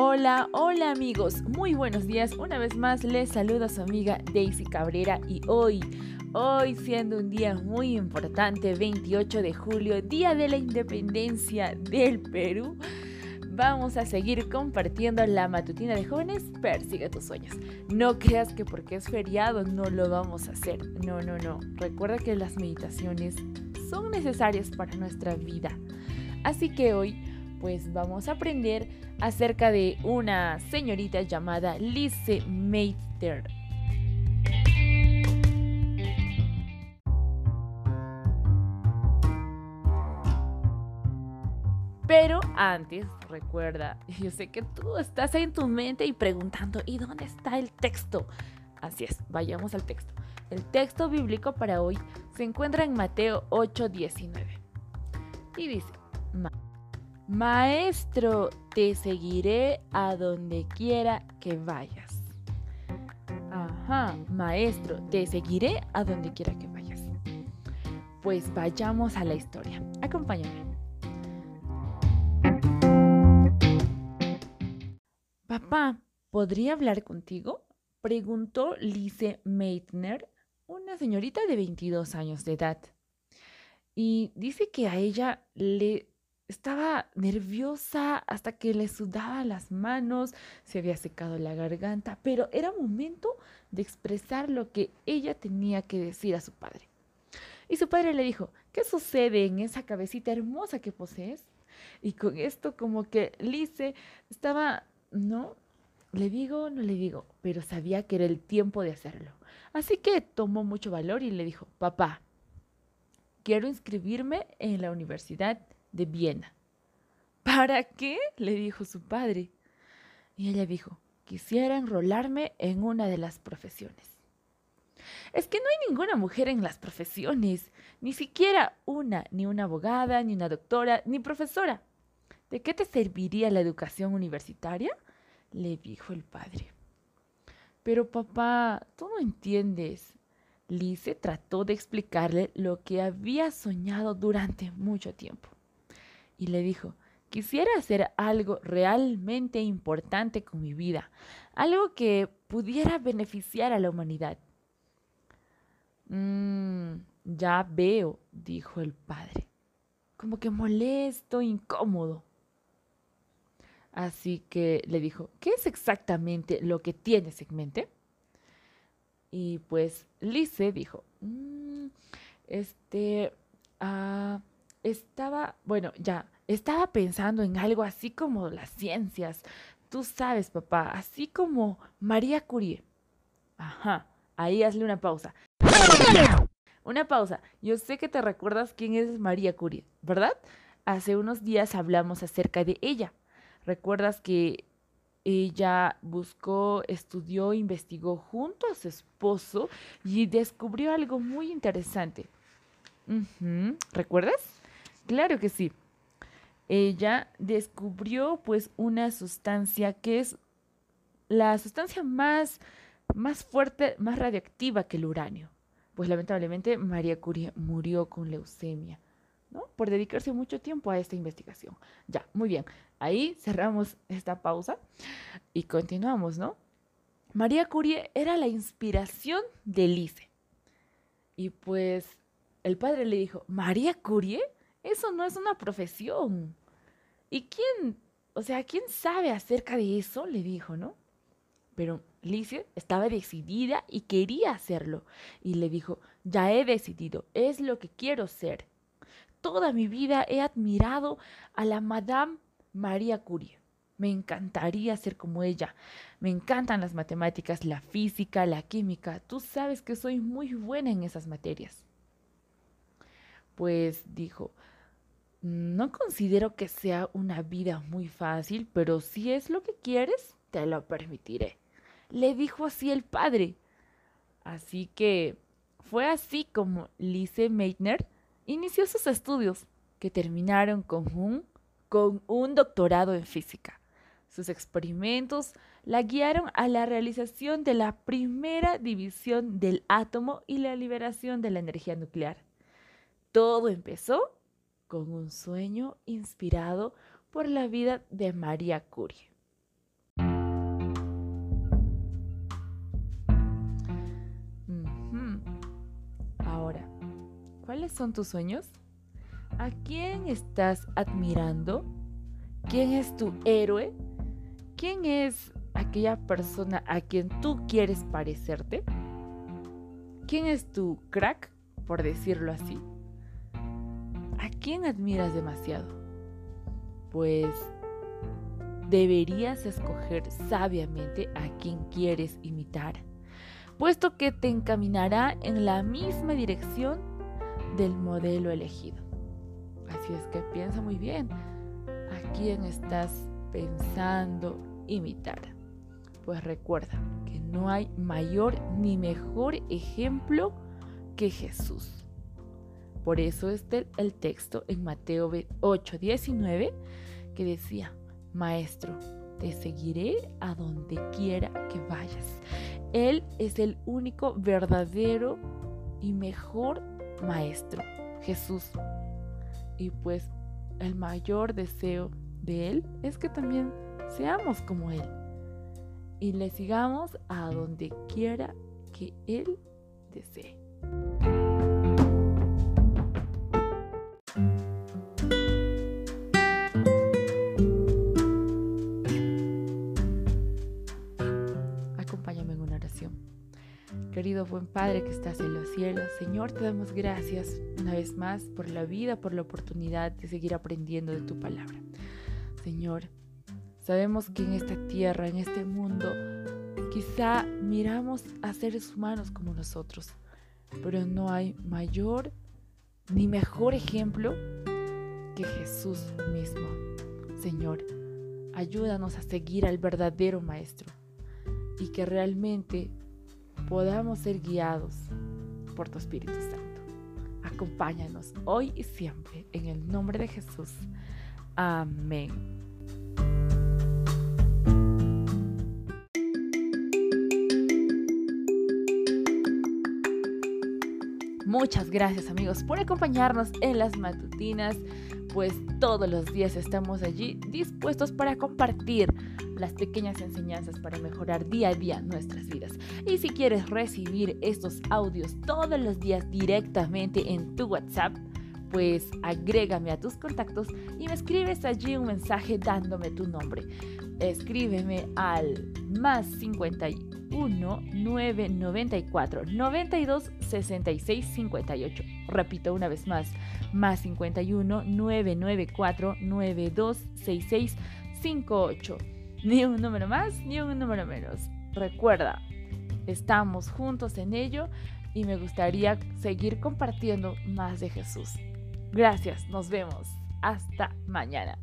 Hola, hola amigos, muy buenos días. Una vez más les saluda su amiga Daisy Cabrera y hoy, hoy siendo un día muy importante, 28 de julio, Día de la Independencia del Perú, vamos a seguir compartiendo la matutina de jóvenes Persigue tus sueños. No creas que porque es feriado no lo vamos a hacer. No, no, no. Recuerda que las meditaciones son necesarias para nuestra vida. Así que hoy pues vamos a aprender acerca de una señorita llamada Lise Meitner. Pero antes, recuerda, yo sé que tú estás en tu mente y preguntando, ¿y dónde está el texto? Así es, vayamos al texto. El texto bíblico para hoy se encuentra en Mateo 8:19. Y dice, Maestro, te seguiré a donde quiera que vayas. Ajá, maestro, te seguiré a donde quiera que vayas. Pues vayamos a la historia. Acompáñame. Papá, ¿podría hablar contigo? Preguntó Lise Meitner, una señorita de 22 años de edad. Y dice que a ella le estaba nerviosa hasta que le sudaba las manos, se había secado la garganta, pero era momento de expresar lo que ella tenía que decir a su padre. Y su padre le dijo, ¿qué sucede en esa cabecita hermosa que posees? Y con esto como que Lice estaba, no, le digo, no le digo, pero sabía que era el tiempo de hacerlo. Así que tomó mucho valor y le dijo, papá, quiero inscribirme en la universidad de Viena. ¿Para qué? le dijo su padre. Y ella dijo, quisiera enrolarme en una de las profesiones. Es que no hay ninguna mujer en las profesiones, ni siquiera una, ni una abogada, ni una doctora, ni profesora. ¿De qué te serviría la educación universitaria? le dijo el padre. Pero papá, tú no entiendes. Lise trató de explicarle lo que había soñado durante mucho tiempo y le dijo, quisiera hacer algo realmente importante con mi vida, algo que pudiera beneficiar a la humanidad. Mm, ya veo, dijo el padre, como que molesto, incómodo. Así que le dijo, ¿qué es exactamente lo que tienes en mente? Y pues Lice dijo, mm, este, ah, estaba, bueno, ya, estaba pensando en algo así como las ciencias. Tú sabes, papá, así como María Curie. Ajá, ahí hazle una pausa. Una pausa. Yo sé que te recuerdas quién es María Curie, ¿verdad? Hace unos días hablamos acerca de ella. ¿Recuerdas que ella buscó, estudió, investigó junto a su esposo y descubrió algo muy interesante? ¿Recuerdas? Claro que sí. Ella descubrió pues una sustancia que es la sustancia más, más fuerte, más radiactiva que el uranio. Pues lamentablemente María Curie murió con leucemia, ¿no? Por dedicarse mucho tiempo a esta investigación. Ya, muy bien. Ahí cerramos esta pausa y continuamos, ¿no? María Curie era la inspiración de Lice. Y pues el padre le dijo, ¿María Curie? Eso no es una profesión. ¿Y quién, o sea, quién sabe acerca de eso? Le dijo, ¿no? Pero Licia estaba decidida y quería hacerlo. Y le dijo, ya he decidido, es lo que quiero ser. Toda mi vida he admirado a la Madame María Curie. Me encantaría ser como ella. Me encantan las matemáticas, la física, la química. Tú sabes que soy muy buena en esas materias. Pues dijo, no considero que sea una vida muy fácil, pero si es lo que quieres, te lo permitiré. Le dijo así el padre. Así que fue así como Lise Meitner inició sus estudios, que terminaron con un, con un doctorado en física. Sus experimentos la guiaron a la realización de la primera división del átomo y la liberación de la energía nuclear. Todo empezó con un sueño inspirado por la vida de María Curie. Ahora, ¿cuáles son tus sueños? ¿A quién estás admirando? ¿Quién es tu héroe? ¿Quién es aquella persona a quien tú quieres parecerte? ¿Quién es tu crack, por decirlo así? ¿A quién admiras demasiado? Pues deberías escoger sabiamente a quien quieres imitar, puesto que te encaminará en la misma dirección del modelo elegido. Así es que piensa muy bien a quién estás pensando imitar. Pues recuerda que no hay mayor ni mejor ejemplo que Jesús. Por eso es el texto en Mateo 8:19 que decía, Maestro, te seguiré a donde quiera que vayas. Él es el único verdadero y mejor maestro, Jesús. Y pues el mayor deseo de Él es que también seamos como Él y le sigamos a donde quiera que Él desee. Querido buen Padre que estás en los cielos, Señor, te damos gracias una vez más por la vida, por la oportunidad de seguir aprendiendo de tu palabra. Señor, sabemos que en esta tierra, en este mundo, quizá miramos a seres humanos como nosotros, pero no hay mayor ni mejor ejemplo que Jesús mismo. Señor, ayúdanos a seguir al verdadero Maestro y que realmente podamos ser guiados por tu Espíritu Santo. Acompáñanos hoy y siempre en el nombre de Jesús. Amén. Muchas gracias amigos por acompañarnos en las matutinas, pues todos los días estamos allí dispuestos para compartir las pequeñas enseñanzas para mejorar día a día nuestras vidas. Y si quieres recibir estos audios todos los días directamente en tu WhatsApp, pues agrégame a tus contactos y me escribes allí un mensaje dándome tu nombre. Escríbeme al más 51 994 92 66 58. Repito una vez más, más 51 994 92 66 58. Ni un número más, ni un número menos. Recuerda, estamos juntos en ello y me gustaría seguir compartiendo más de Jesús. Gracias, nos vemos. Hasta mañana.